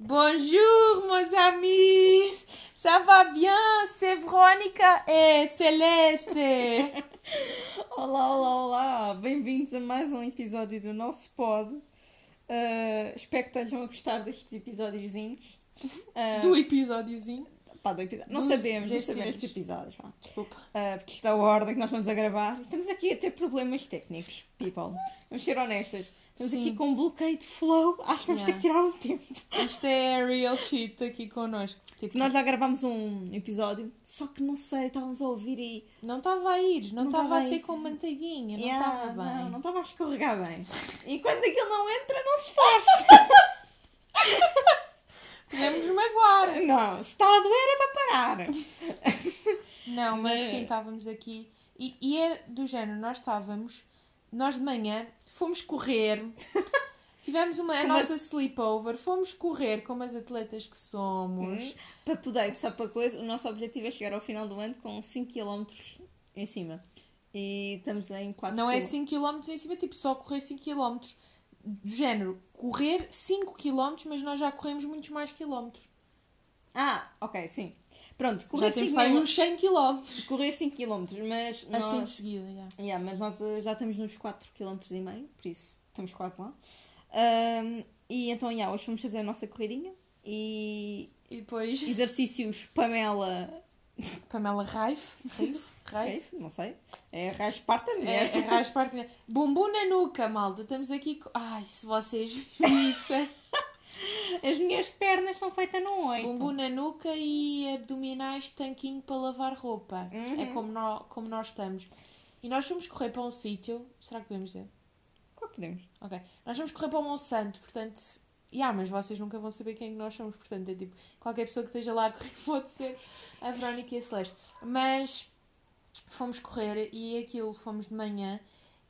Bonjour, meus amis! Ça va bien? C'est Verónica et Celeste! Olá, olá, olá! Bem-vindos a mais um episódio do nosso pod. Uh, espero que estejam a gostar destes episódiozinhos. Uh, Do episódiozinho. pá, do episódio. Não Dos- sabemos, não destes sabemos anos. estes episódios. vá. Desculpa. Uh, porque isto é a ordem que nós estamos a gravar. Estamos aqui a ter problemas técnicos, people. Vamos ser honestas. Estamos Sim. aqui com um bloqueio de flow. Acho que vamos ter que tirar um tempo. Isto é real shit aqui connosco. Tipo, Nós já gravámos um episódio, só que não sei, estávamos a ouvir e. não estava a ir, não estava tava a ser com manteiguinha, não Yeah, estava bem. Não, não estava a escorregar bem. E quando aquilo não entra, não se força. Podemos magoar. não, se está a doer é para parar. Não, mas Mas- sim, estávamos aqui. E, e é do género, nós estávamos, nós de manhã fomos correr, tivemos uma, a Como nossa sleepover, fomos correr como as atletas que somos. Hum, para poder, só para coisa, o nosso objetivo é chegar ao final do ano com 5 km em cima. E estamos em 4 Não é 5 km em cima, tipo só correr 5 km. Do género, correr 5 km, mas nós já corremos muitos mais quilómetros. Ah, ok, sim. Pronto, correr temos 5 para aí km. uns 100 km. Correr 5 km, mas nós, Assim de seguida, já. Yeah, mas nós eh, já estamos nos 4 km e meio, por isso estamos quase lá. Ahm, e então, yeah, hoje vamos fazer a nossa corridinha e E depois, exercícios Pamela Pamela Raif. Raif? Raif. Raif, não sei, é rasparta É, mesmo. é raspar Bumbum na nuca, malta. Estamos aqui com... Ai, se vocês vissem. As minhas pernas são feitas num 8. Bumbum na nuca e abdominais tanquinho para lavar roupa. Uhum. É como nós, como nós estamos. E nós fomos correr para um sítio. Será que podemos dizer? Qual podemos? Ok. Nós vamos correr para o Monsanto, portanto. Yeah, mas vocês nunca vão saber quem é que nós somos, portanto é tipo, qualquer pessoa que esteja lá a correr pode ser a Verónica e a Celeste. Mas fomos correr e aquilo fomos de manhã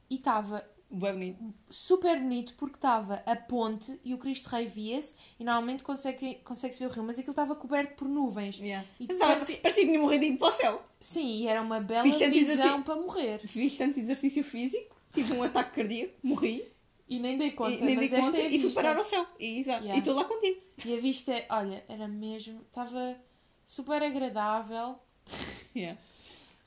e estava Bem bonito. super bonito porque estava a ponte e o Cristo Rei via-se e normalmente consegue- consegue-se ver o rio, mas aquilo estava coberto por nuvens. Yeah. E Mas parecia- parecia... parecia que tinha morridinho para o céu. Sim, e era uma bela Fiz visão para morrer. Fiz tanto exercício físico, tive um ataque cardíaco, morri, E nem dei conta, e, nem mas dei esta conta é e fui parar ao céu. E Yeah. e estou lá contigo. E a vista, olha, era mesmo, estava super agradável. Yeah.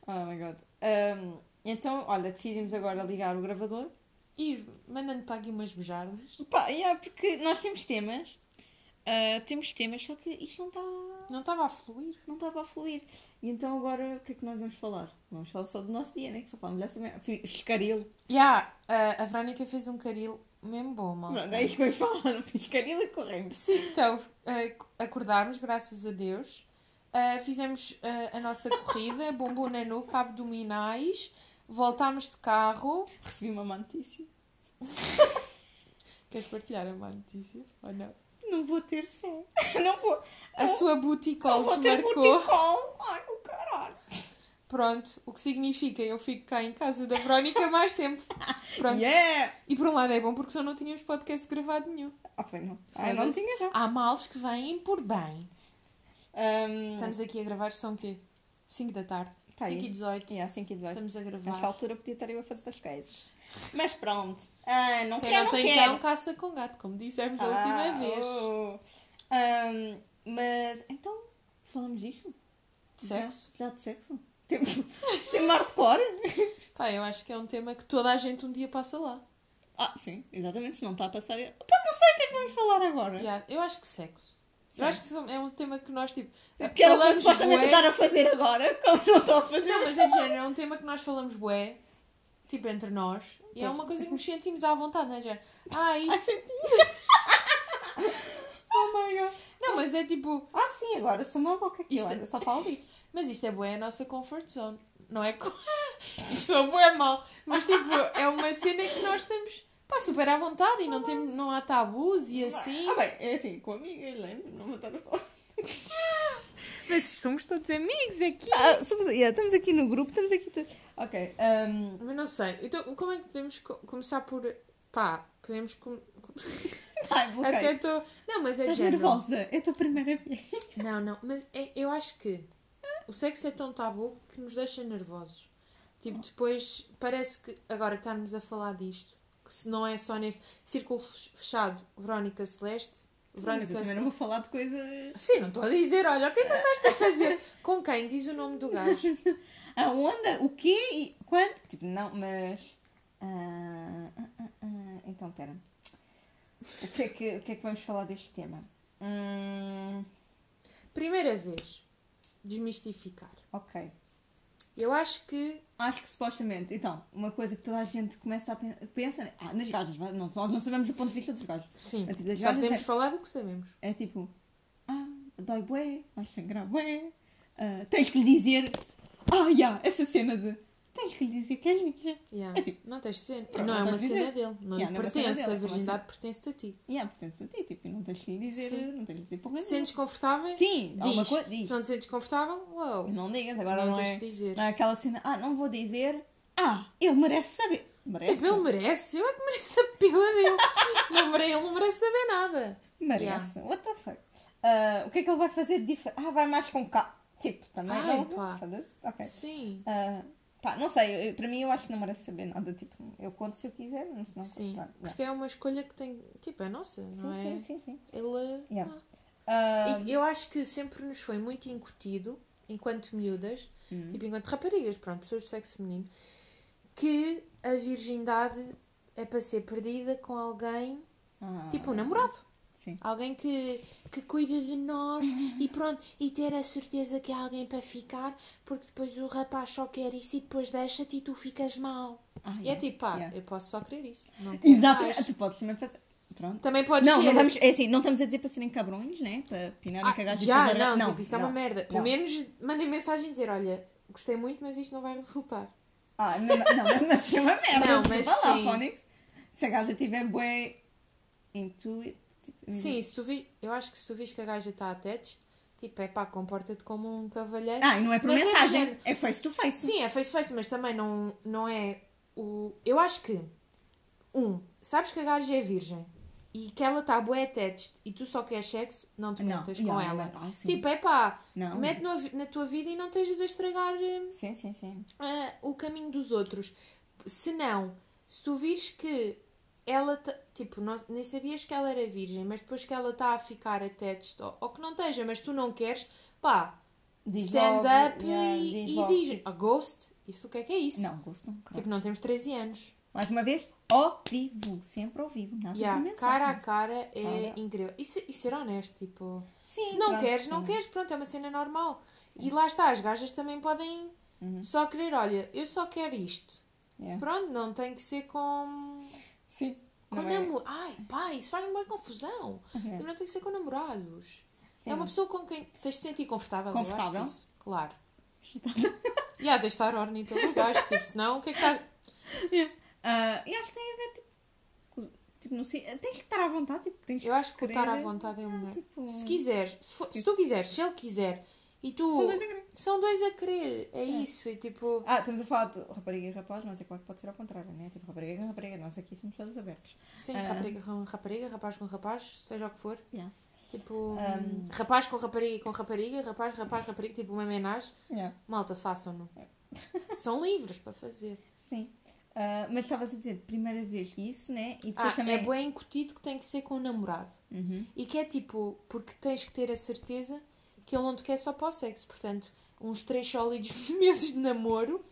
Oh my god. Um, então, olha, decidimos agora ligar o gravador. E mandando para aqui umas bejardas. Pá, yeah, porque nós temos temas. ah, temos temas, só que isto não está. Não estava a fluir. Não estava a fluir. E então agora o que é que nós vamos falar? Vamos falar só do nosso dia, né? Que só falamos dessa merda. Fiz caril. Yeah, a, a Verónica fez um caril mesmo bom, malta. Pronto, é isto que vamos falar. Fiz caril e corremos. Sim, então eh, acordámos, graças a Deus. Fizemos a nossa corrida, bumbum na nuca, abdominais. Voltámos de carro. Recebi uma má notícia. Queres partilhar a má notícia? Ou não? Não vou ter som. Não vou. A sua booty call Não vou ter desmarcou. Ai, o caralho. Pronto, o que significa eu fico cá em casa da Verónica mais tempo. Pronto. Yeah! E por um lado é bom porque senão não tínhamos podcast gravado nenhum. Ah, foi não. Ai, não tinha já. Há males que vêm por bem. Um, Estamos aqui a gravar, são o quê? 5 da tarde. Pá, 5 aí. e 18. Yeah, 5 e 18. Estamos a Nesta gravar. altura podia estar eu a fazer das coisas. Mas pronto. Ah, não quero, não não tem quero. cão, caça com gato, como dissemos Ah, última vez. oh. Ahm, mas, então, falamos disto? De sexo? Já, já de sexo? Tem, tem hardcore? Pá, eu acho que é um tema que toda a gente um dia passa lá. Ah, sim, exatamente. Se não está a passar... Pá, não sei o que é que vamos falar agora. Yeah, eu acho que sexo. Sim. Eu acho que é um tema que nós, tipo, Que era o que supostamente bué. a fazer agora, como não estou a fazer. Não, mas é de género, é um tema que nós falamos bué, tipo, entre nós. E é uma coisa que nos sentimos à vontade, não é, de género? Ah, isto... Oh my god. Não, mas é tipo... Ah, sim, agora sou uma louca aqui, Isto- olha, só falo disso. Mas isto é bué a nossa comfort zone. Não é... Isto é bué mal. Mas, tipo, é uma cena que nós estamos... Pá, super à vontade e não, tem, não há tabus e assim. Ah, bem, é assim, com a amiga Helena, não vou estar a falar. Mas somos todos amigos aqui. Ah, somos, yeah, estamos aqui no grupo, estamos aqui todos. Ok, um, Mas não sei. Então, como é que podemos co- começar por. Pá, podemos. Com... ai, bloqueio. Até estou. Não, mas é Estás género. nervosa? É a tua primeira vez. Não, não. Mas é- eu acho que o sexo é tão tabu que nos deixa nervosos. Tipo, depois parece que agora estarmos a falar disto, se não é só neste círculo fech- fechado, Verónica Celeste, Verónica Mas eu também não vou falar de coisas. Sim, não estou a dizer, olha, o que é que andaste a fazer? Com quem? Diz o nome do gajo. A onda, o quê e quanto? Tipo, não, mas. ah, ah, ah, Então, pera. O que, é que, o que é que vamos falar deste tema? Hum, Primeira vez, desmistificar. ok. Eu acho que. Acho que supostamente, então, uma coisa que toda a gente começa a pen- pensa, né? ah, nas gajas, vai, não, nós não sabemos o ponto de vista dos gajos. Sim, É tipo gajas, podemos é- falar do que sabemos. É tipo, ah, dói bué, vais sangrar bué, ah, tens que lhe dizer, ah, já, essa cena de, tens que lhe dizer que és virgem. Yeah. É tipo, não tens de ser. Pronto, não é uma de cena dizer. dele. Não Yeah, lhe não é pertence. dele, a é virgindade pertence a ti. Há, pertence a ti, tipo, não tens que lhe dizer, Sim. não tens de dizer nenhuma. sentes confortável, Sim, alguma diz. coisa, diz. Se não te sentes confortável, uau. Não digas, agora não não, tens é, de dizer. não é aquela cena, ah, não vou dizer, ah, ele merece saber. Merece. Tipo, ele merece. Eu é que mereço a pila dele. não. Ele não merece saber nada. Merece. What the fuck? Ah, o que é que ele vai fazer de diferente? Ah, vai mais com cá. Tipo, também Ai, não. pá. Ok. Sim. Ah, pá, não sei, eu- para mim eu acho que não merece saber nada. Tipo, eu conto se eu quiser, mas não Sim. não. Porque é uma escolha que tem. Tipo, é nossa, não Sim, é? sim, sim, sim. Ele. Yeah. ah. E eu acho que sempre nos foi muito incutido, enquanto miúdas, hum, tipo enquanto raparigas, pronto, pessoas do sexo feminino, que a virgindade é para ser perdida com alguém, ah, tipo um namorado. Sim. Alguém que, que cuida de nós e pronto, e ter a certeza que há alguém para ficar, porque depois o rapaz só quer isso e depois deixa-te e tu ficas mal. Ah, E é yeah, tipo, pá, yeah. eu posso só querer isso. Não mais. tu podes também fazer. Pronto. Também pode Não, ser. não vamos, é assim, não estamos a dizer para serem cabrões, né? Para pinarem Ah, a gaja já, era- não, tipo, isso é uma não. merda. Pelo não. menos mandem mensagem e dizer: olha, gostei muito, mas isto não vai resultar. Ah, não, não, assim é uma merda. Não, Desculpa mas lá, sim. Phonics. Se a gaja tiver bué intuit... Tipo, Sim, se tu vi, eu acho que se tu vis que a gaja está a tetes, tipo, é pá, comporta-te como um cavalheiro. Ah, e não é por Mas é mensagem, género. é face to face. Sim, é face to face, mas também não, não é o. Eu acho que, um, sabes que a gaja é virgem e que ela está bué tetes e tu só queres sexo, não te Não, metas yeah, com yeah, ela. ah. Tipo, é pá, Não. mete no- na tua vida e não estejas a estragar. hum, Sim, sim, sim. ah, o caminho dos outros. Se não, se tu vires que ela, tipo, não- nem sabias que ela era virgem, mas depois que ela está a ficar até testo, ou, que não esteja, mas tu não queres, pá, Diz stand logo, up yeah, e, diz e logo, diz, a ghost, isso o que é que é isso? Não, não. claro. Tipo, não temos 13 anos. Mais uma vez, ao vivo. Sempre ao vivo. Nada Yeah, de mensagem. cara a cara é Olha. incrível. E, se- e ser honesto, tipo, Sim, se não pronto, queres, não sim. queres, pronto, é uma cena normal. E lá está, as gajas também podem Uhum. só querer, olha, eu só quero isto. Yeah. Pronto, não tem que ser com. Sim. Não é- namo... Ai, pá, isso faz uma confusão. Uhum. Não tem que ser com namorados. Sim. É uma pessoa com quem tens de sentir confortável. Confortável? Eu acho que isso, claro. E há de estar ordem pelos gajos, tipo, senão o que é que estás. Ah, e acho que tem a ver, tipo, tipo não sei, tens que estar à vontade, tipo, tens Eu acho que querer, estar à vontade é o melhor. tipo, Se quiseres, se, for- se tu quiseres, se ele quiser e tu. São dois. São dois a querer, é isso. E tipo. Ah, estamos a falar de rapariga e rapaz, mas é claro que pode ser ao contrário, né? Tipo, rapariga com rapariga, nós aqui somos todos abertos. Sim, Ah. rapariga com rapariga, rapaz com rapaz, seja o que for. Yeah. Tipo, Um. rapaz com rapariga com rapariga, rapaz, rapaz, rapariga, tipo uma homenagem. Yeah. Malta, façam-no. São livres para fazer. Sim. Ah, mas estavas a dizer, primeira vez isso, né? E depois Ah, também... é bem incutido que tem que ser com o namorado. Uhum. E que é tipo, porque tens que ter a certeza que ele não te quer só para o sexo. Portanto, uns três sólidos meses de namoro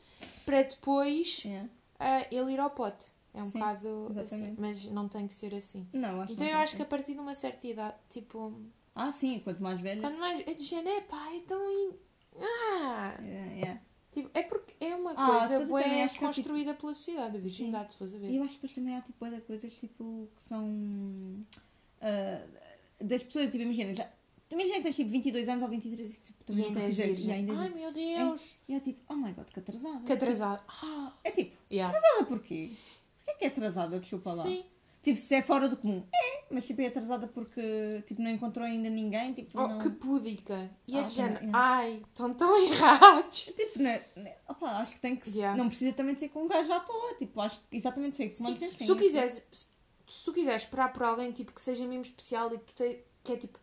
para depois Yeah. ah, ele ir ao pote. É um Sim, bocado assim, exatamente. mas não tem que ser assim. Não, acho Então eu acho que a partir de uma certa idade, tipo, Ah, sim, quanto mais velhas... quando mais é de género, é pá, então. in- Ah! Yeah, yeah. Tipo, é porque é uma Ah, coisa que é, tipo- construída pela sociedade, a virgindade, se fores a ver. E eu acho que depois também há tipo coisas tipo que são ah, das pessoas, tipo, imagina, já, imagina que tens tipo 22 anos ou 23 e tipo, E também ainda nunca és fizeste. virgem. E ainda Ai meu Deus! e eu tipo, oh my god, que atrasada. Que atrasado. Ah, é tipo, Yeah. atrasada porquê? Porquê que é atrasada? Desculpa lá. Sim. Tipo, se é fora do comum. É, mas tipo, é atrasada porque tipo, não encontrou ainda ninguém. Tipo, Oh, não... que púdica. E é Ah, de género, também, ai, estão tão errados. Tipo, né, né, opa, acho que tem que. Yeah. Não precisa também de ser com um gajo à toa. Tipo, acho que exatamente como dizes, Se tu tem- quiseres, se se tu quiseres esperar por alguém tipo, que seja mesmo especial e que tu te, que é tipo,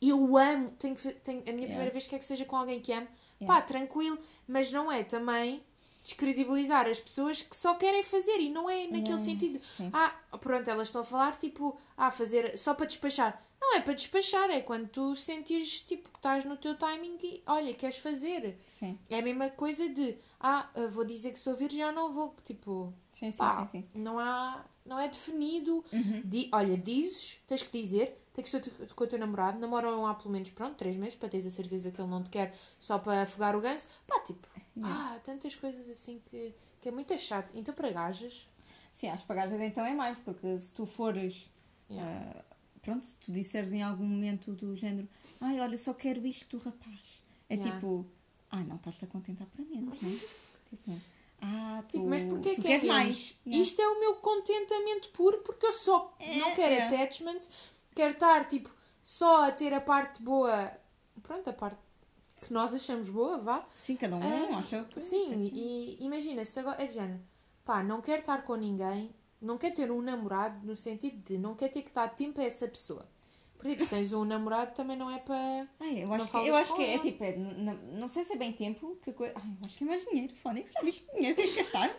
eu amo, tenho que, tenho, a minha Yeah. primeira vez quer que seja com alguém que amo, Yeah. pá, tranquilo, mas não é também descredibilizar as pessoas que só querem fazer e não é naquele Yeah. sentido. Sim. Ah, pronto, elas estão a falar tipo, ah, fazer só para despachar. Não é para despachar, é quando tu sentires tipo, que estás no teu timing e olha, queres fazer. Sim. É a mesma coisa de ah, vou dizer que sou virgem ou não vou. Tipo, Sim, sim, pá, sim, sim. não há. Não é definido. Uhum. Di- olha, dizes, tens que dizer, tem que tu- com o teu namorado, namoram há pelo menos, pronto, três meses, para teres a certeza que ele não te quer só para afogar o ganso. Pá, tipo, Yeah. ah, tantas coisas assim que, que é muito chato. Então, para gajas, Sim, às pagadas então é mais, porque se tu fores. Yeah. ah, pronto, se tu disseres em algum momento do género, ai, olha, só quero isto do rapaz. É Yeah. tipo, ah, não estás-te a contentar para menos, não é? tipo, ah, tu, Tipo, mas porquê tu que é queres menos? mais? Yeah. Isto é o meu contentamento puro porque eu só É, não quero é. attachment, quero estar tipo só a ter a parte boa, pronto, a parte que nós achamos boa, vá. Sim, cada um Ah, acha o que Sim, e imagina, se agora é de género, pá, não quero estar com ninguém, não quer ter um namorado no sentido de não quer ter que dar tempo a essa pessoa. Por exemplo, se tens um namorado também não é para. Ai, eu Não acho que, falas eu acho que é tipo, é, não, não sei se é bem tempo, que coisa. Ai, eu acho que é mais dinheiro. Fónix, já viste que dinheiro tens que gastar?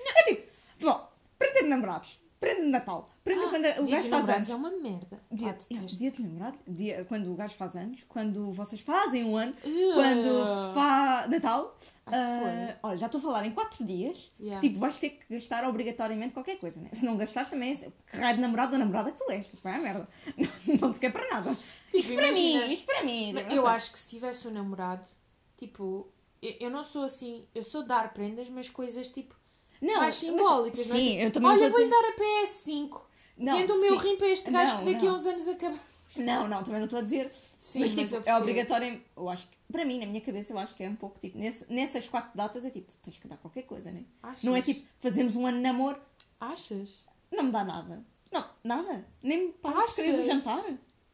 É tipo, vó, prenda de namorados, prenda de Natal, prenda quando o Ah, gajo faz anos. é uma merda. Dia, Ah, detesto. dia de namorado, dia, quando o gajo faz anos, quando vocês fazem um ano, Ugh. quando faz Natal. Ah, foda. olha, já estou a falar em 4 dias. Yeah. Tipo, vais ter que gastar obrigatoriamente qualquer coisa, né? Se não gastares também, que raio de namorado ou namorada que tu és. Vai à merda. Não, não te quer para nada. isto para mim, isto para mim. Mas eu acho que se tivesse um namorado, tipo, eu, eu não sou assim, eu sou dar prendas, mas coisas tipo Não, mais mas- simbólicas, não é? Sim, eu também Olha, a vou-lhe dizer... dar a PS5. Não, Vendo o meu rim para este gajo Não, que daqui a não. uns anos acaba. Não, não, também não estou a dizer. Sim, mas mas tipo, eu é obrigatório. Eu acho que, para mim, na minha cabeça, eu acho que é um pouco tipo, nesse, nessas quatro datas é tipo, tens que dar qualquer coisa, né? Achas? Não é tipo, fazemos um ano de namoro, Achas? não me dá nada. Não, nada. Nem me paga Achas? querer do jantar.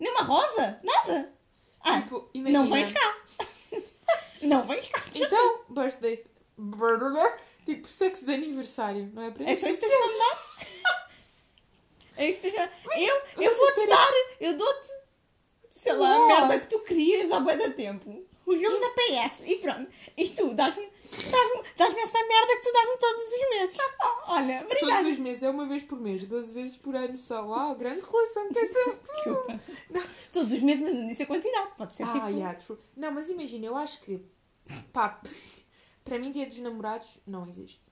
Nem uma rosa, nada. Ah, Tipo, imagina. não vens cá. não vens cá. Então, birthday. Tipo, sexo de aniversário, não é para É isso? que tens para me dar? É isso que tens Eu, eu vou-te dar, eu dou-te, sei lá, a merda que tu querias há da tempo. O jogo da PS. E pronto. E tu dás-me dás-me dás-me essa merda que tu dás-me todos os meses. Olha, Todos obrigada. os meses, é uma vez por mês, 12 vezes por ano só. Uau, grande relação que é. Desculpa. Todos os meses, mas não disse a quantidade. Pode ser Ah, tipo... yeah, true. Não, mas imagina, eu acho que, pá, para mim, dia dos namorados não existe.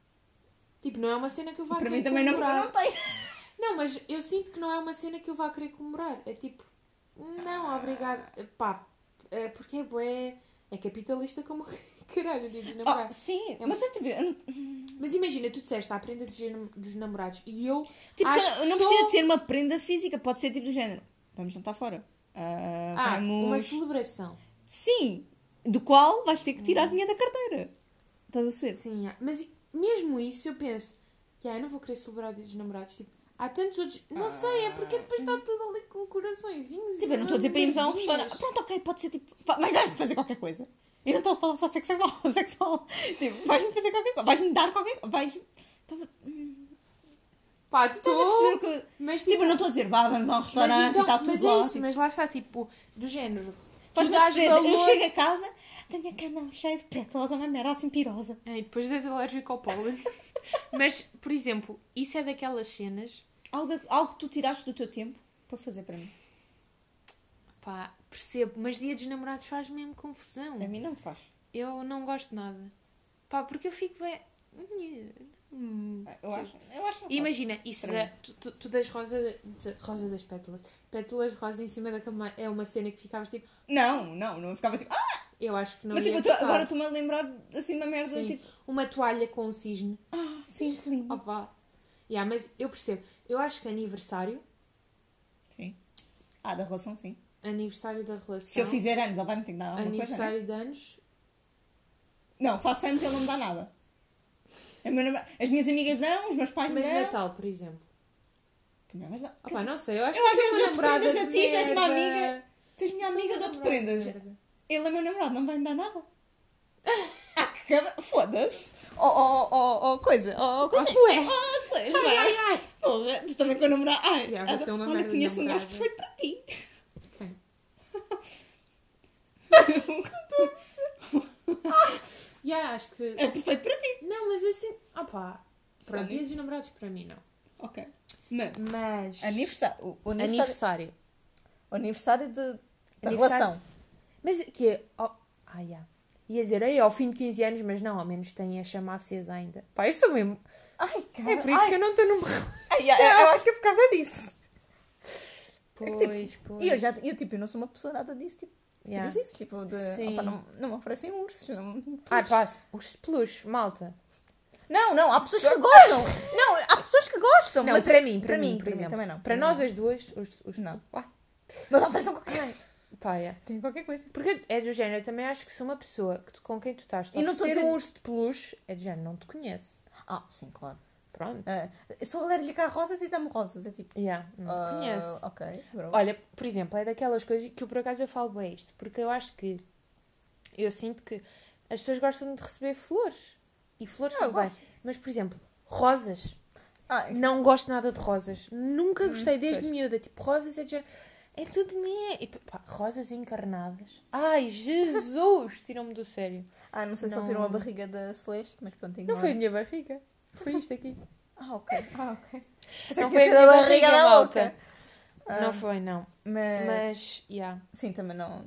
Tipo, não é uma cena que eu vá Para querer mim também não, comemorar. não tenho. Não, mas eu sinto que não é uma cena que eu vá querer comemorar. É tipo, não, obrigado. Pá, é porque é bué, é capitalista como caralho, dia dos Oh, namorados. sim, É mas eu tipo... eu não- Mas imagina, tu disseste a prenda dos, nam- dos namorados e eu Tipo, acho não que não sou- precisa de ser uma prenda física, pode ser tipo do género. Vamos jantar fora. Ah, Ah, vamos... uma celebração. Sim, do qual vais ter que tirar dinheiro da carteira. Estás a saber? Sim, ah, mas mesmo isso eu penso, já, eu não vou querer celebrar o dia dos namorados. Tipo, há tantos outros. Não sei, é porque depois está tudo ali com coraçõezinhos. Tipo, eu não estou a dizer para irmos a um restaurante. Pronto, ok, pode ser tipo. Mas vais fazer qualquer coisa. Eu não estou a falar só sexual. sexual. Tipo, vais-me fazer qualquer coisa. Vais-me dar qualquer coisa. Vais. Estás a, Pá, estás a perceber que. Mas Tipo, eu não estou a dizer, vá, vamos a um mas, restaurante então, e está tudo mas é isso, tipo, mas lá está, tipo, do género. Uma dás surpresa. Eu chego a casa, tenho a cama cheia de pétalas, uma merda assim pirosa. É, e depois és alérgico ao pólen. mas, por exemplo, isso é daquelas cenas. Algo, algo que tu tiraste do teu tempo para fazer para mim. Pá, percebo, mas dia dos namorados faz mesmo confusão. A mim não me faz. Eu não gosto de nada. Pá, porque eu fico bem. Hum. Eu acho, eu acho faz. Imagina, isso da, tu, tu, tu das rosa, de- rosa das pétalas. Pétalas de rosa em cima da cama é uma cena que ficavas tipo. Não, não, não ficava tipo. Ah, Eu acho que não mas tipo, tu- agora estou-me a lembrar assim uma merda Sim. tipo. Uma toalha com um cisne. Ah, sim, que lindo. Opa. Yeah, mas eu percebo. Eu acho que aniversário, Sim. Ah, da relação, sim. aniversário da relação, Se eu fizer anos, ele vai me ter que dar alguma coisa. aniversário de anos, Não, faço anos, ele não me dá nada. As minhas amigas não, os meus pais mas não. Natal, por exemplo. Também, mas não. Opa, dizer, não sei, eu acho eu que às vezes dou-te namorada prendas a ti, tu és uma amiga. Tu és minha amiga, dou-te prendas. merda. Ele é meu namorado, não vai me dar nada. Ah, que cabra. Foda-se. Oh, oh, oh, oh, coisa. Oh, coisa. Celeste. Oh, Celeste. Ai, ai, ai. Porra, tu também com a namorada. Ai, vai ser uma olha, conheço um gajo perfeito para ti. Quem? Yeah, acho que. É perfeito para ti. Não, mas eu sinto. Opa, pronto, Funny. dia dos namorados para mim não. Ok. Mas, Mas. aniversário. O, o Aniversário. O aniversário de, da Aniversário- relação. Mas que é. Oh, ah, yeah. Ia dizer, aí ao fim de 15 anos, mas não, ao menos tem a chama acesa ainda. Pá, eu sou mesmo. Ai, cara. É por isso ai, que eu não estou numa ai, eu acho que é por causa disso. Pois, É que, tipo, pois. E eu já, eu, tipo, eu não sou uma pessoa nada disso, tipo, Yeah. yeah. isso, tipo, de, Sim. opa, não, não me oferecem ursos. Não, Ai, passa. Os peluches, malta. não, não, há pessoas que gostam. Não, há pessoas que gostam. Não, mas para é- mim, para, mim, por para exemplo. também não. Para mim nós as duas, os, os Não. Ah, Mas ofereçam qualquer coisa. pá, é. Tem qualquer coisa. Porque é do género, eu também acho que se uma pessoa que tu- com quem tu estás E não ser dizer- um urso de peluche, é do género, não te conhece. Ah, sim, claro. Pronto. Ah, eu sou alérgica a rosas e dá-me rosas. É tipo. Yeah, não ah, te conhece. Ok, bro. Olha, por exemplo, é daquelas coisas que eu por acaso eu falo bem isto, porque eu acho que eu sinto que as pessoas gostam de receber flores. E flores Ah, eu tudo bem. Mas, por exemplo, rosas. Ah, Não gosto nada de rosas. Nunca gostei desde pois. miúda. Tipo, rosas é de. É tudo minha. E, pá, rosas encarnadas. Ai, Jesus! Tiram-me do sério. Ah, não sei se Não. ouviram a barriga da Celeste, mas pronto, Não foi a minha barriga. Foi isto aqui. Ah, ok. Ah, ok. Não que foi da barriga, da malta. Ah, Não foi, não. Mas, Mas, yeah. sim, também não.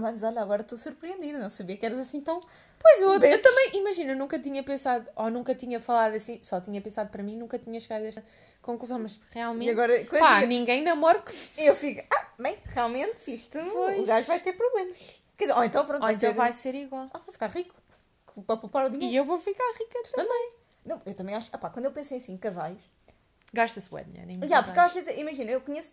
Mas olha, agora estou surpreendida. Não sabia que eras assim tão. Pois, eu, eu também, imagina, eu nunca tinha pensado, ou nunca tinha falado assim, só tinha pensado para mim, nunca tinha chegado a esta conclusão, mas E realmente, agora, coisa, pá, ninguém namora eu fico. Ah, bem, realmente, isto. Pois. O gajo vai ter problemas. Quer dizer, ou então pronto, Ou vai então ser. vai ser igual. Ah, vai ficar rico. Para poupar o dinheiro. E eu vou ficar rica também. Também. Não, eu também acho. Ah, pá, quando eu pensei assim, casais. Gasta-se bué dinheiro em Já, porque às vezes, imagina, eu conheço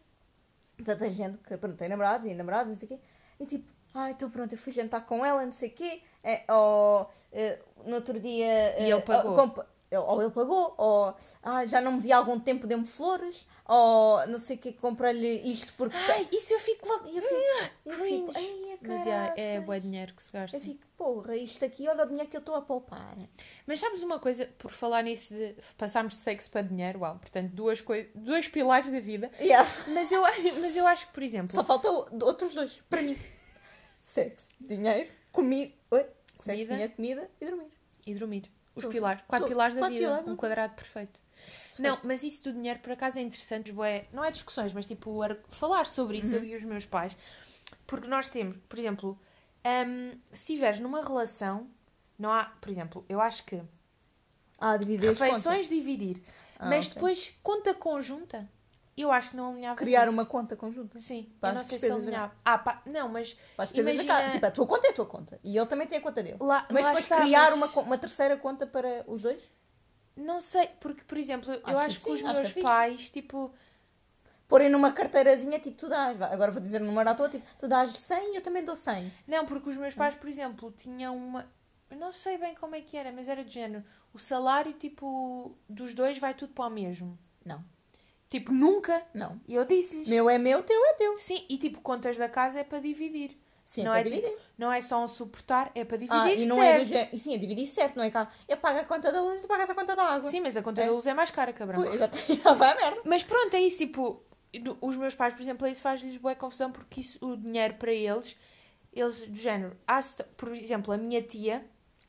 tanta gente que pronto, tem namorados e namoradas, não sei o quê, e tipo, ah, então pronto, eu fui jantar com ela, não sei o quê, é, ou eh, no outro dia. eh, E ele pagou. ou compa- ele- Ou ele pagou, ou ah, já não me vi há algum tempo, deu-me flores, ou não sei o quê, comprei-lhe isto porque. Ai, isso eu fico logo... Eu fico, eu fico, ai, Mas já, é caraças." bué dinheiro que se gasta. Eu fico, porra, isto aqui, olha o dinheiro que eu estou a poupar. Mas sabes uma coisa, por falar nisso de passarmos de sexo para dinheiro, uau, portanto, duas, coi... dois pilares da vida, Yeah. mas eu, mas eu acho que, por exemplo... Só falta o- outros dois, para mim. Sexo, dinheiro, comida. Oi? Sexo, Comida. dinheiro, comida e dormir. E dormir. Os pilares. Quatro pilares da vida. um não? quadrado perfeito. Não, mas isso do dinheiro, por acaso, é interessante. Bué, não é discussões, mas tipo, ar- falar sobre isso, eu Uhum. e os meus pais. Porque nós temos, por exemplo, hum, se estiveres numa relação, não há, por exemplo, eu acho que Ah, dividir refeições dividir, Ah, mas ok. depois conta conjunta, eu acho que não alinhava Criar isso. uma conta conjunta. Sim, para eu não as sei se alinhava. Ah, pá, não, mas Para as despesas Imagina- da casa. Tipo, a tua conta é a tua conta. E ele também tem a conta dele. lá, Mas lá depois está, criar mas uma, uma terceira conta para os dois? Não sei, porque, por exemplo, eu Acho que acho que, sim, os acho que é meus pais, tipo, Porem numa carteirazinha, tipo, tu dás. Agora vou dizer no número à toa, tipo, tu dás 100 e eu também dou 100. Não, porque os meus pais, por exemplo, tinham uma. Eu não sei bem como é que era, mas era de género. O salário, tipo, dos dois vai tudo para o mesmo. Não. Tipo, nunca. Não. E eu disse-lhes. Meu é meu, teu é teu. Sim, e tipo, contas da casa é para dividir. Sim, não é é, para dividir. tipo, não é só um suportar, é para dividir. Ah, e não é do Sim, é dividir certo, não é cá. Eu pago a conta da luz e tu pagas a conta da água. Sim, mas a conta É. da luz é mais cara, cabrão. Ah, vai a merda. Mas pronto, é isso, tipo, os meus pais, por exemplo, isso faz-lhes boa confusão porque isso, o dinheiro para eles, eles, do género, por exemplo, a minha tia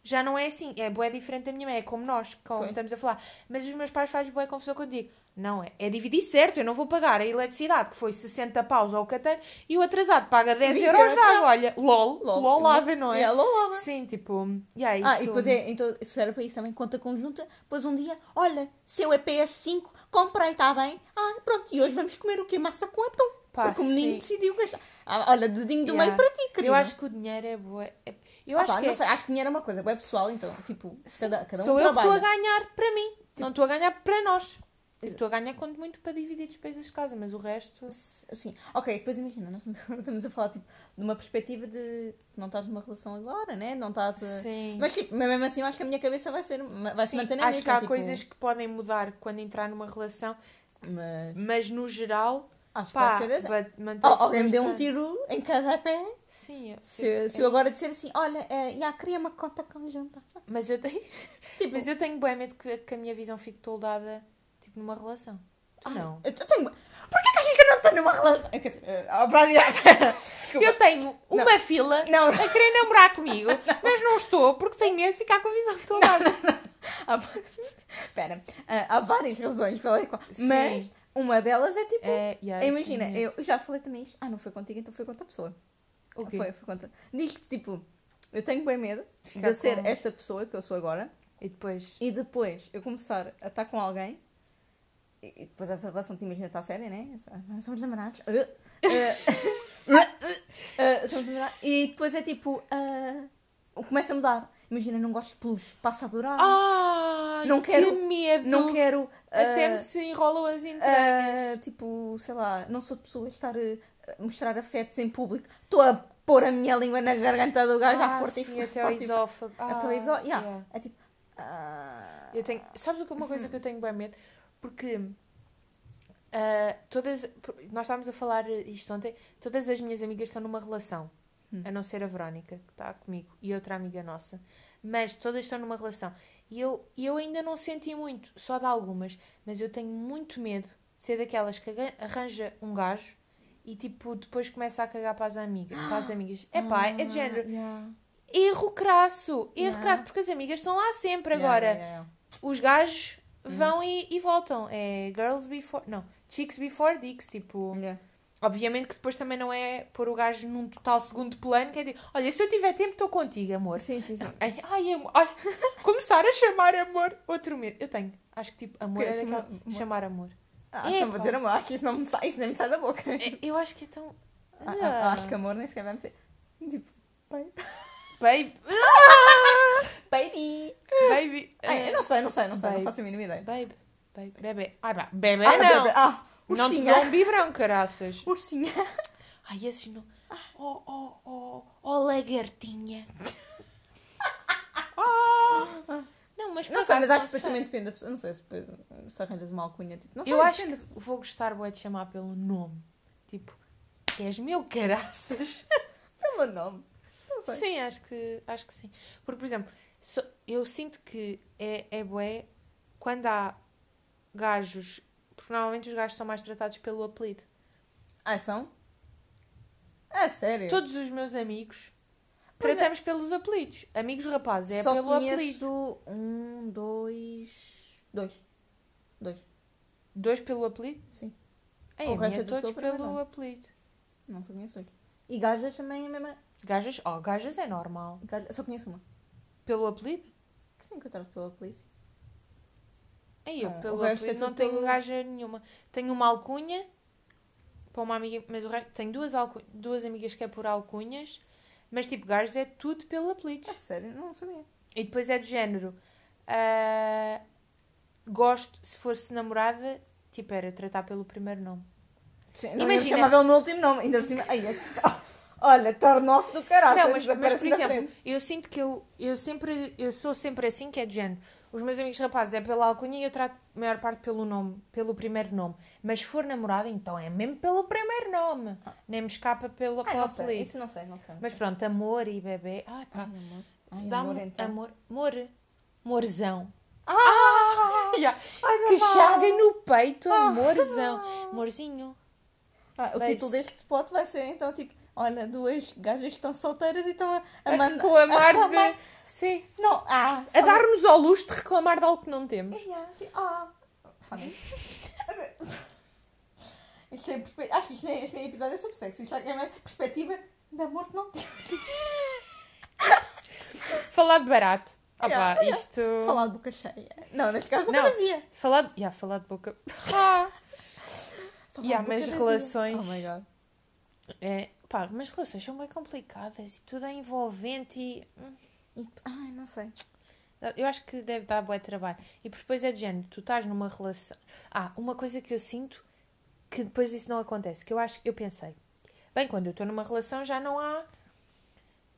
já não é assim, é boé diferente da minha mãe, é como nós, como Pois. estamos a falar. Mas os meus pais fazem boa confusão quando digo, não é, é dividir certo, eu não vou pagar a eletricidade, que foi 60 paus ao cateiro, e o atrasado paga 10 20 euros de água, olha, lol, lol, lava, não é? É, lolava. Sim, tipo, e é isso. Ah, e depois é, então, isso era para isso também, conta conjunta. Depois um dia, olha, seu é PS5, comprei, está bem? Ah, pronto, e hoje vamos comer o quê? Massa com atum. Pá, porque o menino sim. decidiu gastar. Ah, olha, dedinho do Yeah. meio para ti, querido. Eu acho que o dinheiro é boa. Eu Ah, acho pá, que é- sei, acho que dinheiro é uma coisa, é pessoal, então, tipo, cada, cada um Sou eu que trabalha. estou a ganhar para mim. Não estou a ganhar para nós. Tipo, Estou a ganhar quando muito para dividir despesas de casa, mas o resto. Sim, ok, depois imagina, nós estamos a falar tipo, de uma perspectiva de não estás numa relação agora, né? Não estás a... Sim. Mas tipo, mesmo assim eu acho que a minha cabeça vai ser vai se Sim, manter na acho mesma, que há tipo, coisas que podem mudar quando entrar numa relação, Mas mas no geral, acho que pá, vai ser assim. manter-se Oh, alguém me deu um tiro em cada pé. Sim, eu- Se, se eu agora disser assim, olha, eh, já queria uma conta conjunta. Mas eu tenho, Tipo, mas eu tenho bem medo que, que a minha visão fique toldada tipo, numa relação. Tu ai, não. Eu, eu tenho. Porquê que achas que eu não estou numa relação? Quer dizer, eh, ah. Eu tenho uma fila Não. a querer namorar comigo, mas não estou porque tenho medo de ficar com a visão toldada. Há- Espera, ah, há várias razões pelas quais. Sim. Mas Uma delas é tipo. É, yeah, eu imagina, tenho medo. eu já falei também isto. Ah, não foi contigo, então foi com outra pessoa. O quê? Foi, foi com outra. Diz que tipo, eu tenho bem medo Ficar de ser com- esta pessoa que eu sou agora E depois. e depois eu começar a estar com alguém e depois essa relação, te imagina, está séria, né? Somos namorados. Uh, uh, somos namorados. E depois é tipo, uh, começa a mudar. Imagina, não gosto de peluche, passa a adorar. Ah, Não quero- Que medo! não quero. Uh, Até me se enrolam as entranhas. uh, tipo, sei lá, não sou de pessoa a estar uh, a mostrar afetos em público. Estou a pôr a minha língua na garganta do gajo à Ah, forte e sim, forte. até ao forte e esófago. Até ao Ah, isó- yeah. yeah. É tipo. ah, Eu tenho, sabes o que- uma coisa que eu tenho bem medo? Porque ah, todas, nós estávamos a falar isto ontem, todas as minhas amigas estão numa relação, Hum. a não ser a Verónica, que está comigo, e outra amiga nossa, mas todas estão numa relação. E eu, eu ainda não senti muito, só de algumas, mas eu tenho muito medo de ser daquelas que arranja um gajo e tipo depois começa a cagar para as amigas. Para as amigas. É pá, é de género. Ah, yeah. Erro crasso, erro Yeah. crasso, porque as amigas estão lá sempre agora yeah, os gajos Hum. vão e, e voltam. É girls before. Não, chicks before dicks. Tipo, Yeah. Obviamente que depois também não é pôr o gajo num total segundo plano. Que é tipo, olha, se eu tiver tempo, estou contigo, amor. Sim, sim, sim. Ai, ai, amor. Ai, começar a chamar amor. Outro medo. Eu tenho. Acho que tipo, amor Que é daquela. chamar- Chamar amor. Ah, É, não vou dizer amor, acho que isso, não me sai, isso nem me sai da boca. É, Eu acho que é tão. Ah, ah, acho que amor nem sequer vai ser. Tipo, pai. Baby. Baby! Baby. Ai, eu não sei, não sei, não sei, babe. não faço a mínima ideia. Baby. Baby. Bebê. Ai, pá, bebê Ah, não. bebê. Ah, Não ursinha. dou um biberão, caraças. Ursinha. Ai, esses não. Oh, oh, oh, oh, lagartinha. Ah. Não, mas Não sei, mas acho que não depois também depende da pessoa. Não sei se, depois, se arranjas uma alcunha. Tipo, não sei, Eu acho que vou gostar bué de chamar pelo nome. Tipo, és meu caraças. Pelo nome. Não sei. Sim, acho que, acho que sim. Porque, por exemplo, eu sinto que é, é bué quando há gajos. Porque normalmente os gajos são mais tratados pelo apelido. Ah, são? É sério? Todos os meus amigos é. tratamos pelos apelidos. Amigos rapazes, é Só pelo conheço apelido. um, dois... Dois. Dois. Dois pelo apelido? Sim. Ei, O a resto minha é todos pelo nome. apelido. Não só conheço dois. E gajas também é a mesma... Gajas, oh, gajas é normal. Gajas... Só conheço uma. Pelo apelido? Que sim, coitadas pelo apelido. Ei, eu Não, pelo o resto é apelido não tenho pelo- gaja nenhuma. Tenho uma alcunha para uma amiga, mas o resto, tenho duas, alcu... duas amigas que é por alcunhas, mas tipo, gajos é tudo pelo apelido. É sério? Não sabia. E depois é do género. ah, gosto, se fosse namorada, tipo, era tratar pelo primeiro nome. Sim, Imagina- Imagina. chamava o meu último nome. Ainda por cima... Ai, é... Olha, torno-off do caralho. não, mas, mas por exemplo, eu sinto que eu, eu sempre, eu sou sempre assim, que é do género. Os meus amigos rapazes é pela alcunha e eu trato a maior parte pelo nome, pelo primeiro nome. Mas se for namorada, então é mesmo pelo primeiro nome. Nem me escapa pelo, pelo não sei. Isso não sei, não sei. Mas pronto, amor e bebê. Ai, Ai, pá. amor. Ai, Dá-me amor, então. amor. Amor. Morzão. Ah! Yeah. Ai, Que chaga no peito, amorzão. Amorzinho. Ah, o título deste spot vai ser então tipo: Olha, duas gajas que estão solteiras e estão a, a, A mandar- reclamar a reclamar. de. Sim. Não, ah, A dar-nos ao luxo de reclamar de algo que não temos. Yeah, ah. Isto é perspe- Acho que isto nem, isto nem episódio é sobre sexo. Isto é uma perspectiva de amor que não tive. Falar de barato. Ah Yeah, yeah. isto. Falar de boca cheia. Não, neste caso, boca Não. vazia. Falar de. Yeah, falar de boca. Ah. Falar Yeah, de boca mas vazia. relações- Oh my god. É, pá, mas relações são bem complicadas e tudo é envolvente e. hum, E- Ai, não sei. Eu acho que deve dar bué trabalho. E depois é de género, tu estás numa relação. Ah, uma coisa que eu sinto que depois isso não acontece, que eu acho eu pensei. Bem, quando eu estou numa relação já não há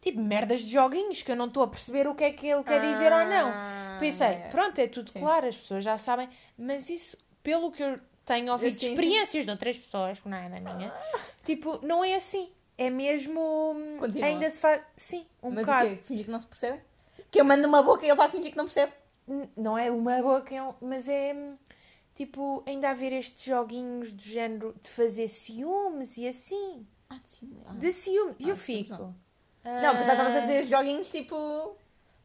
tipo merdas de joguinhos que eu não estou a perceber o que é que ele quer dizer ou não. Pensei, Ah, pronto, é tudo Sim. claro, as pessoas já sabem, mas isso, pelo que eu tenho ouvido de Sim, sim. experiências de outras pessoas, que não é da minha, tipo, não é assim. É mesmo. hum, Continua. Ainda se faz. Sim, um Mas bocado. o quê? Fingir que não se percebe? Que eu mando uma boca e ele vai fingir que não percebe? N- Não é uma boca, é mas é hum, tipo, ainda haver estes joguinhos do género de fazer ciúmes e assim. Ah, de ciúme. Ah. De ciúme. E Ah, eu ciúmes fico. Não, pensava que estavas a Ah, dizer joguinhos tipo.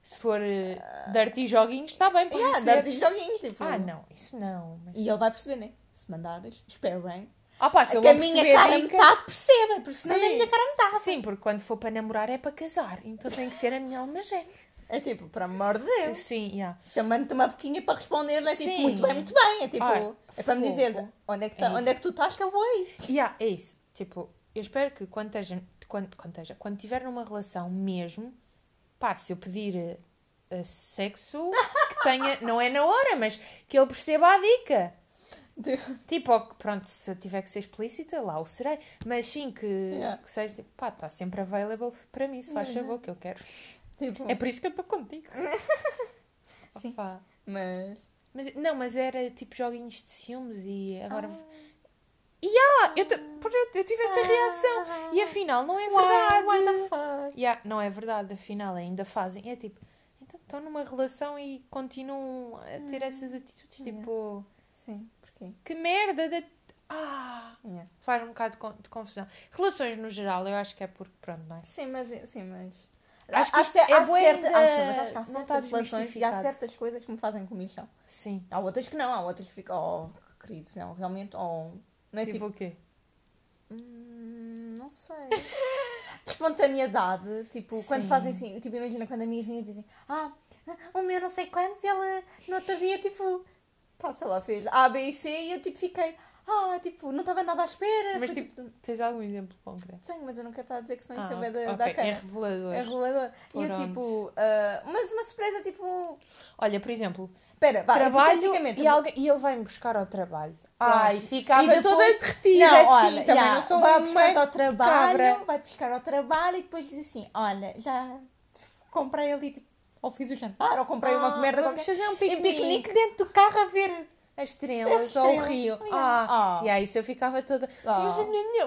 Se for uh, dirty joguinhos, está bem, pode Yeah, ser. dirty joguinhos, tipo. Ah, não, isso não. Mas... E ele vai perceber, né? Se mandares, espero bem. Ah, pá, se É eu que a minha cara metade perceba, porque senão Sim. a minha cara metade. Sim, porque quando for para namorar é para casar. Então tem que ser a minha alma gêmea. É tipo, por amor de Deus. Sim, yeah. Se eu mando-te uma boquinha para responder, é tipo, Sim. muito bem, muito bem. É tipo, Ah, é para me dizeres onde é, que tá- É onde é que tu estás que eu vou aí. Yeah, é isso. Tipo, eu espero que quando esteja, quando, quando esteja, quando estiver numa relação mesmo, pá, se eu pedir eh, sexo, que tenha, não é na hora, mas que ele perceba a dica. Tipo, pronto, se eu tiver que ser explícita, lá o serei. Mas sim, que, Yeah. que seja, tipo, pá, está sempre available para mim, se faz Yeah. favor, que eu quero. Tipo, É por isso que eu estou contigo. Sim. Opa. mas. Mas, não, mas era tipo joguinhos de ciúmes e agora... Ah. Ah, eu, eu, tive essa reação. E afinal, não é verdade. Why, why the fuck? Yeah, não é verdade, afinal ainda fazem. É tipo, então estão numa relação e continuam a ter essas atitudes, Yeah. Sim, porquê? que merda de... Ah, Yeah. faz um bocado de con- de confusão. Relações no geral, eu acho que é porque, pronto, não é? Sim, mas. Sim, mas... Acho que há, cer- é há certa- ainda- acho, mas acho que há certas relações e há certas coisas que me fazem comichão. Sim. Há outras que não, há outras que ficam, oh, querido, não, realmente, oh, não é Tipo, tipo, o quê? hum, não sei. Espontaneidade, tipo, quando Sim. fazem assim, tipo, imagina quando amigas minhas dizem, ah, o meu não sei quantos, e ela no outro dia, tipo, pá, sei lá, fez A, B e C e eu, tipo, fiquei, ah, tipo, não estava nada à espera. Mas, foi, tipo, Tens algum exemplo concreto? Sim, mas eu não quero estar a dizer que são Ah, isso é da, ok, da é cara. revelador. É revelador. E eu, tipo, ah, mas uma surpresa, tipo, Olha, por exemplo, espera, vá, trabalho e, alguém, e ele vai-me buscar ao trabalho. Ai, ficava E toda depois- derretida Não, assim, olha, também já, não sou vai uma buscar ao trabalho, cabra. vai buscar ao trabalho e depois diz assim, olha, já comprei ali, tipo, ou fiz o jantar, ou comprei uma Ah, merda vamos qualquer. fazer um piquenique. piquenique dentro do carro a ver. As estrelas As ou o estrelas. rio. Oh, Ah, yeah. Ah. e aí isso eu ficava toda. Ah.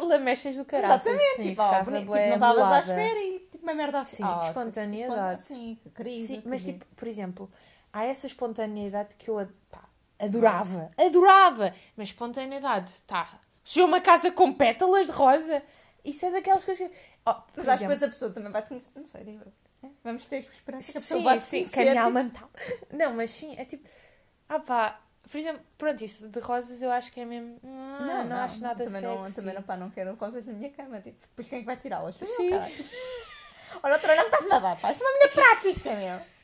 Lamechas do caralho. Exatamente, sim, tipo, ficava bonito, tipo, não estavas à espera e tipo uma merda assim. Sim, Ah, espontaneidade. Sim, que querido. Sim, que mas giro. tipo, por exemplo, há essa espontaneidade que eu pá, adorava. Adorava! Mas espontaneidade, tá. Chegou uma casa com pétalas de rosa. Isso é daquelas coisas que. Oh, Mas acho que depois a pessoa também vai te conhecer. Não sei, digo. É, Vamos ter esperança que a pessoa te sim, que alma mental. Não, mas sim, é tipo. Ah pá, por exemplo, pronto, isso de rosas eu acho que é mesmo. ah, não, acho nada também sexy. Não, também não, pá, não quero rosas na minha cama. Tipo, depois quem é que vai tirá-las? Sim. Olha, outra não estás a dar, pá. Isso é uma minha prática, meu.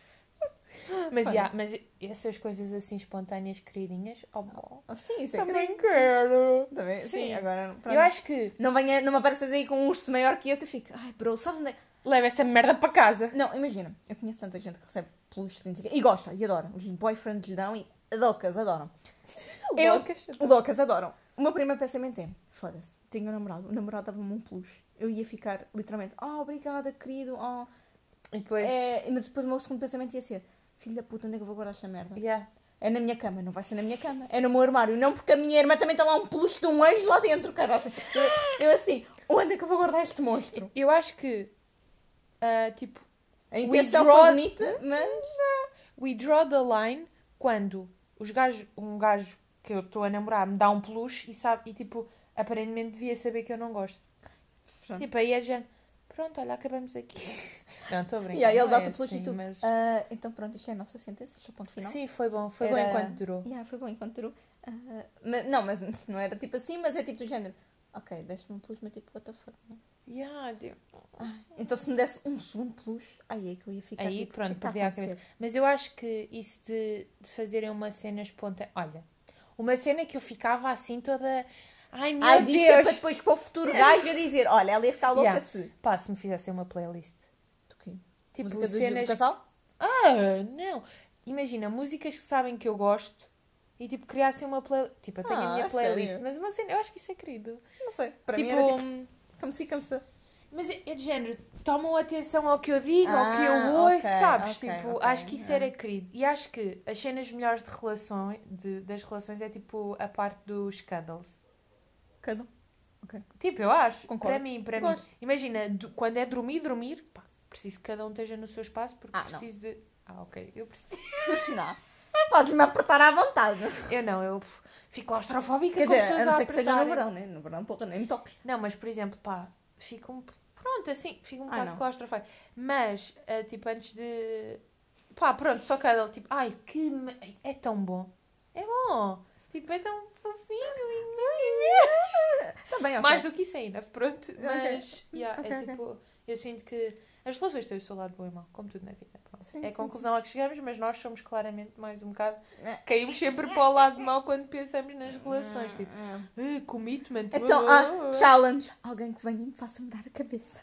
Mas, yeah, mas essas coisas assim espontâneas, queridinhas, oh, bom. Oh, sim, isso é Também quero. Também, sim, Sim. agora. pronto. Eu acho que Não, venha, não me apareças aí com um urso maior que eu que eu fico. Ai, bro, sabes onde é? Leva essa merda para casa. Não, imagina, eu conheço tanta gente que recebe peluches e gosta, e adora. Os boyfriends lhe dão e adocas, adoram. Eu- Loucas. Loucas, adoram. O meu primeiro pensamento é: foda-se, tenho um namorado, o namorado dava-me um peluche. Eu ia ficar literalmente, oh, obrigada, querido, oh. E depois. É, mas depois o meu segundo pensamento ia ser: filho da puta, onde é que eu vou guardar esta merda? Yeah. É na minha cama, não vai ser na minha cama, é no meu armário. Não porque a minha irmã também está lá um peluche de um anjo lá dentro, cara. Eu, eu assim, onde é que eu vou guardar este monstro? Eu acho que. Ah, tipo, A intenção draw- foi bonita, mas. we draw the line quando os gajos, um gajo que eu estou a namorar me dá um peluche e sabe, e tipo, aparentemente devia saber que eu não gosto. Pronto. Tipo, aí é de género, pronto, olha, acabamos aqui. Não, estou a brincar. E aí ele dá-te é o peluche assim, e tu. mas- "Ah, então pronto, isto é a nossa sentença, isto é o ponto final. Sim, foi bom, foi bom Era- enquanto durou. Yeah, foi bom enquanto durou. Ah, mas, não, mas não era tipo assim, mas é tipo do género. Ok, deste-me um peluche, mas tipo, what the fuck. né? Yeah, deu. Então se me desse um segundo peluche, aí é que eu ia ficar Aí, tipo, pronto, é está a perdi a cabeça. Mas eu acho que isso de, de fazerem uma cena espontânea. Olha, uma cena que eu ficava assim toda. Ai meu Ai, é para Deus! depois para o futuro gajo a dizer, olha, ela ia ficar louca Yeah. se. Pá, se me fizessem uma playlist. Do quê? Tipo, Música cenas. do casal? Ah, não! Imagina, músicas que sabem que eu gosto e tipo criassem uma playlist. Tipo, eu tenho Ah, a minha playlist, sério? mas uma cena, eu acho que isso é querido. Não sei. Para tipo, mim era tipo, como se, como se. Mas é, é de género, tomam atenção ao que eu digo, ao que eu Ah, ouço, ok, sabes? ok, tipo, ok, acho que isso ah. era querido. E acho que as cenas melhores de relações, de- das relações é tipo a parte dos cuddles. Cada um. Tipo, eu acho. Concordo. Para mim, para Gosto. mim. Imagina, do- quando é dormir, dormir, pá, preciso que cada um esteja no seu espaço porque Ah, não. preciso de. Ah, ok. Eu preciso. Não. Podes-me apertar à vontade. Eu não, eu fico claustrofóbica Quer dizer, a não ser que seja no verão, né? No verão, porra, nem me toques. Não, mas por exemplo, pá, fico um. Pronto, assim, fico um Ah, bocado claustrofóbica. Mas, ah, tipo, antes de. Pá, pronto, só ela, tipo, ai, que. É tão bom. É bom. Tipo, é tão fofinho. Tá bem, ok. Mais do que isso ainda, pronto. Mas, yeah, é ok. tipo, eu sinto que as relações têm o seu lado bom e mau, como tudo na vida. Sim, é a sim, conclusão a que chegamos, mas nós somos claramente mais um bocado. É. Caímos sempre para o lado mau quando pensamos nas relações. Tipo, É. ah, commitment. Então, ah, ah, challenge. Alguém que venha e me faça mudar a cabeça.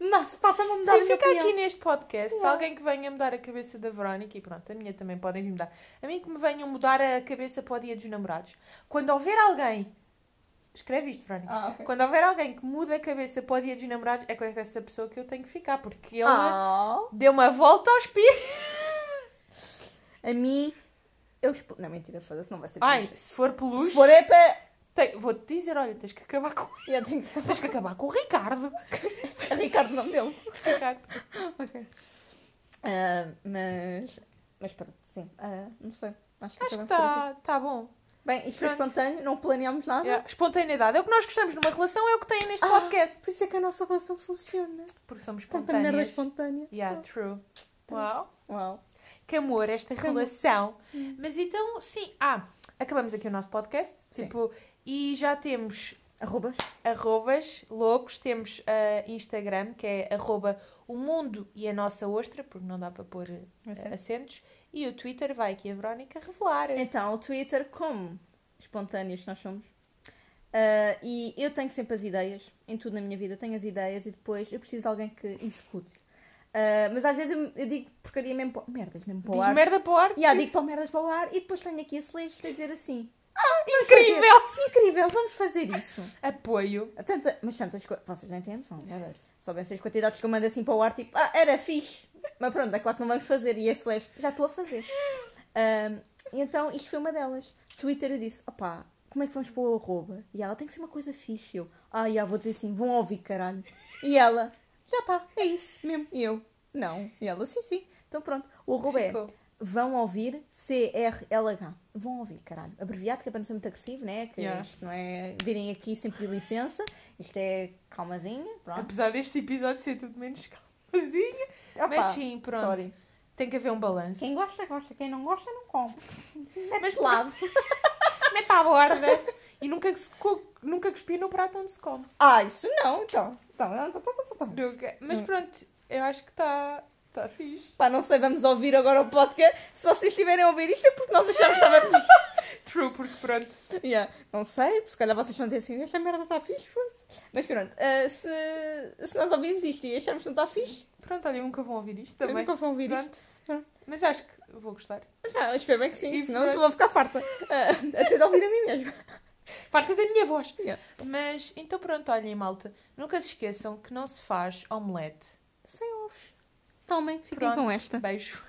Nossa, mudar a Se minha fica opinião. aqui neste podcast, se Yeah. alguém que venha mudar a cabeça da Verónica, e pronto, a minha também podem vir mudar. A mim que me venham mudar a cabeça para o dia dos namorados. Quando houver alguém. Escreve isto, Verónica. Ah, ok. Quando houver alguém que muda a cabeça para o dia dos namorados, é com essa pessoa que eu tenho que ficar, porque ele Ah, deu uma volta aos pies. a mim, eu expo... Não, mentira, foda-se, não vai ser Ai, peluche. se for peluche, Se for é para... vou-te dizer, olha, tens que acabar com que- Tens que acabar com o Ricardo. Ricardo não deu. Ricardo. Ok. Ah, mas... Mas pronto, sim. Ah, não sei. Acho que, está tá bom. Bem, isto foi espontâneo, não planeámos nada. Yeah. Espontaneidade. É o que nós gostamos numa relação, é o que tem neste Ah. podcast. Por isso é que a nossa relação funciona. Porque somos Tanta merda espontâneas. espontânea. Yeah, true. Uau. Uau. Que amor esta relação. Mas então, sim. Ah, acabamos aqui o nosso podcast. Sim. Tipo, e já temos Arrobas. arrobas loucos. Temos ah, Instagram, que é arroba o mundo e a nossa ostra, porque não dá para pôr Certo. acentos. E o Twitter vai aqui a Verónica revelar. Então, o Twitter, como espontâneos nós somos, ah, e eu tenho sempre as ideias, em tudo na minha vida, tenho as ideias e depois eu preciso de alguém que execute. Ah, mas às vezes eu, eu digo porcaria mesmo para, merdas mesmo para o ar. merda para o ar. Yeah, digo para merdas para o ar e depois tenho aqui a Celeste a dizer assim: Incrível! fazer- incrível, vamos fazer isso. Apoio. Tanta, mas tantas coisas. Vocês nem têm noção, Só bem as quantidades que eu mando assim para o ar, tipo, ah, era fixe. Mas pronto, é claro que não vamos fazer. E a Celeste, já estou a fazer. E então, isto foi uma delas. Twitter eu disse, opá, como é que vamos pôr o arroba? E ela, tem que ser uma coisa fixe. Eu, ah, já, vou dizer assim, vão ouvir, caralho. E ela, já está, é isso mesmo. E eu, não. E ela, sim, sim. Então pronto, o arroba é. Vão ouvir C-R-L-H. Vão ouvir, caralho. Abreviado, que é para não ser muito agressivo, né? Que Yeah. isto não é virem aqui sem pedir licença. Isto é calmazinha, pronto. Apesar deste episódio ser tudo menos calmazinho. Opa, Mas sim, pronto. Sorry. Tem que haver um balanço. Quem gosta, gosta. Quem não gosta, não come. Mas de lado. mete à borda. E nunca, nunca cuspir no prato onde se come. Ah, isso não, então. Então, então, então, então, então. Nunca. Mas Hum. pronto, eu acho que está tá fixe. Pá, não sei, vamos ouvir agora o podcast. Se vocês estiverem a ouvir isto é porque nós achamos que estava fixe. True, porque pronto. Yeah. Não sei, se calhar vocês vão dizer assim, esta merda está fixe, foda-se. Mas pronto, ah, se, se nós ouvirmos isto e acharmos que não está fixe, Pronto, olha, nunca vão ouvir isto eu também. nunca vou ouvir isto. Pronto. Pronto. Mas acho que vou gostar. Ah, espero bem que sim, E senão pronto. estou a ficar farta. Ah, até de ouvir a mim mesmo. Parte da minha voz. Yeah. Mas então pronto, olhem, malta. Nunca se esqueçam que não se faz omelete. Sem ovos. Tomem, fiquem Pronto, com esta. Beijo.